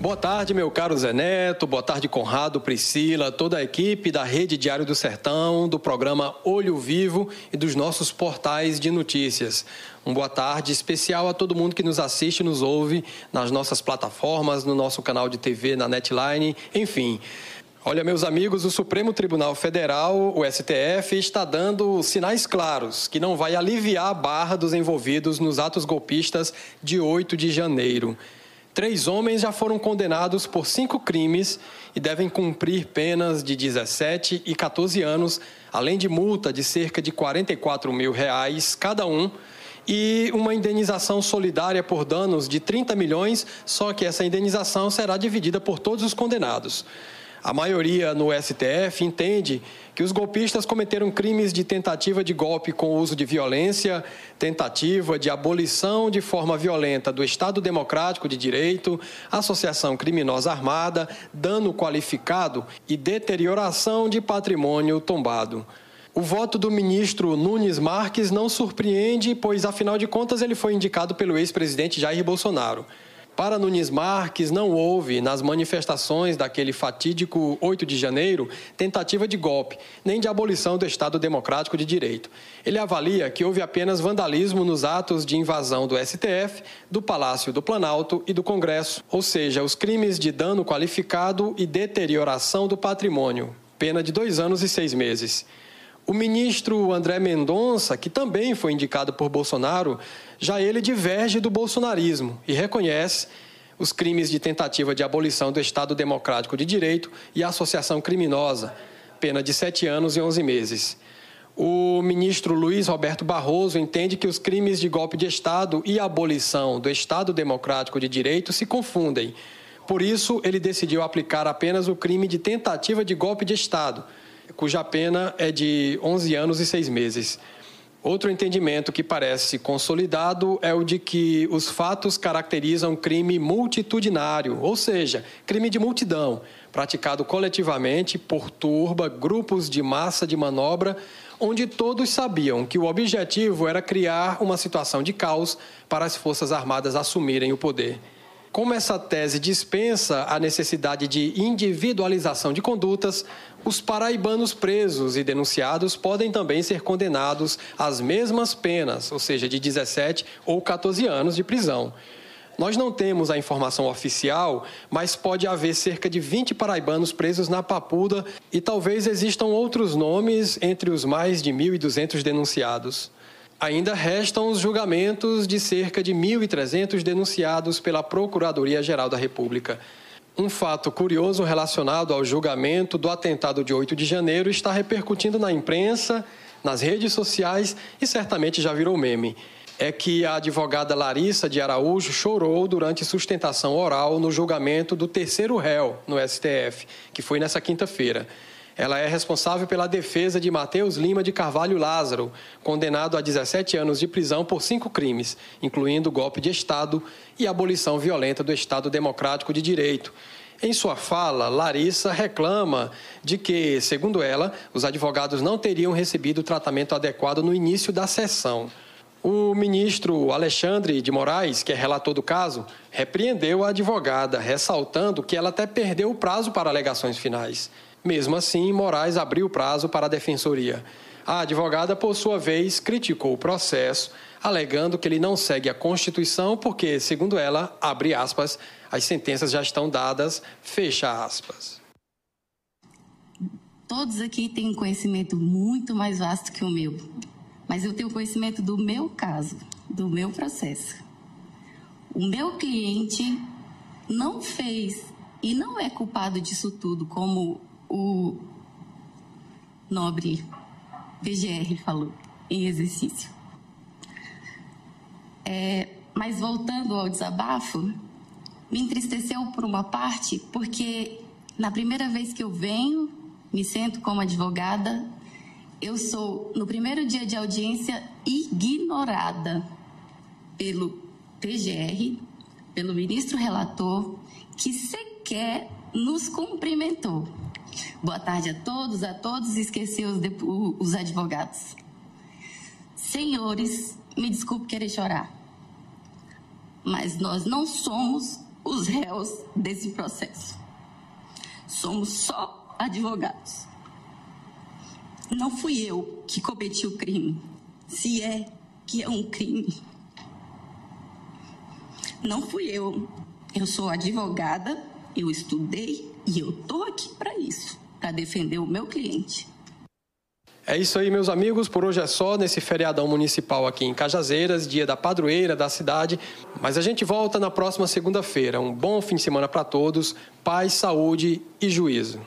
Boa tarde, meu caro Zé Neto, boa tarde, Conrado, Priscila, toda a equipe da Rede Diário do Sertão, do programa Olho Vivo e dos nossos portais de notícias. Um boa tarde especial a todo mundo que nos assiste nos ouve nas nossas plataformas, no nosso canal de TV, na Netline, enfim. Olha, meus amigos, o Supremo Tribunal Federal, o STF, está dando sinais claros que não vai aliviar a barra dos envolvidos nos atos golpistas de 8 de janeiro. Três homens já foram condenados por cinco crimes e devem cumprir penas de 17 e 14 anos, além de multa de cerca de 44 mil reais cada um e uma indenização solidária por danos de 30 milhões, só que essa indenização será dividida por todos os condenados. A maioria no STF entende que os golpistas cometeram crimes de tentativa de golpe com uso de violência, tentativa de abolição de forma violenta do Estado Democrático de Direito, associação criminosa armada, dano qualificado e deterioração de patrimônio tombado. O voto do ministro Nunes Marques não surpreende, pois, afinal de contas, ele foi indicado pelo ex-presidente Jair Bolsonaro. Para Nunes Marques, não houve, nas manifestações daquele fatídico 8 de janeiro, tentativa de golpe, nem de abolição do Estado Democrático de Direito. Ele avalia que houve apenas vandalismo nos atos de invasão do STF, do Palácio do Planalto e do Congresso, ou seja, os crimes de dano qualificado e deterioração do patrimônio, pena de dois anos e seis meses. O ministro André Mendonça, que também foi indicado por Bolsonaro, já ele diverge do bolsonarismo e reconhece os crimes de tentativa de abolição do Estado Democrático de Direito e associação criminosa, pena de sete anos e onze meses. O ministro Luiz Roberto Barroso entende que os crimes de golpe de Estado e abolição do Estado Democrático de Direito se confundem. Por isso, ele decidiu aplicar apenas o crime de tentativa de golpe de Estado cuja pena é de 11 anos e 6 meses. Outro entendimento que parece consolidado é o de que os fatos caracterizam crime multitudinário, ou seja, crime de multidão, praticado coletivamente por turba, grupos de massa de manobra, onde todos sabiam que o objetivo era criar uma situação de caos para as Forças Armadas assumirem o poder. Como essa tese dispensa a necessidade de individualização de condutas, os paraibanos presos e denunciados podem também ser condenados às mesmas penas, ou seja, de 17 ou 14 anos de prisão. Nós não temos a informação oficial, mas pode haver cerca de 20 paraibanos presos na Papuda e talvez existam outros nomes entre os mais de 1.200 denunciados. Ainda restam os julgamentos de cerca de 1.300 denunciados pela Procuradoria-Geral da República. Um fato curioso relacionado ao julgamento do atentado de 8 de janeiro está repercutindo na imprensa, nas redes sociais e certamente já virou meme. É que a advogada Larissa de Araújo chorou durante sustentação oral no julgamento do terceiro réu no STF, que foi nessa quinta-feira. Ela é responsável pela defesa de Mateus Lima de Carvalho Lázaro, condenado a 17 anos de prisão por cinco crimes, incluindo golpe de Estado e abolição violenta do Estado Democrático de Direito. Em sua fala, Larissa reclama de que, segundo ela, os advogados não teriam recebido o tratamento adequado no início da sessão. O ministro Alexandre de Moraes, que é relator do caso, repreendeu a advogada, ressaltando que ela até perdeu o prazo para alegações finais. Mesmo assim, Moraes abriu o prazo para a defensoria. A advogada, por sua vez, criticou o processo, alegando que ele não segue a Constituição porque, segundo ela, abre aspas, as sentenças já estão dadas, fecha aspas. Todos aqui têm um conhecimento muito mais vasto que o meu, mas eu tenho conhecimento do meu caso, do meu processo. O meu cliente não fez e não é culpado disso tudo, como o nobre PGR falou em exercício. É, mas voltando ao desabafo, me entristeceu por uma parte, porque na primeira vez que eu venho, me sento como advogada, eu sou, no primeiro dia de audiência, ignorada pelo PGR, pelo ministro relator, que sequer nos cumprimentou. Boa tarde a todos, a todos, esqueci os, os advogados. Senhores, me desculpe querer chorar, mas nós não somos os réus desse processo. Somos só advogados. Não fui eu que cometi o crime, se é que é um crime. Não fui eu. Eu sou advogada, eu estudei e eu tô aqui para isso, para defender o meu cliente. É isso aí, meus amigos. Por hoje é só nesse feriadão municipal aqui em Cajazeiras, dia da padroeira da cidade. Mas a gente volta na próxima segunda-feira. Um bom fim de semana para todos. Paz, saúde e juízo.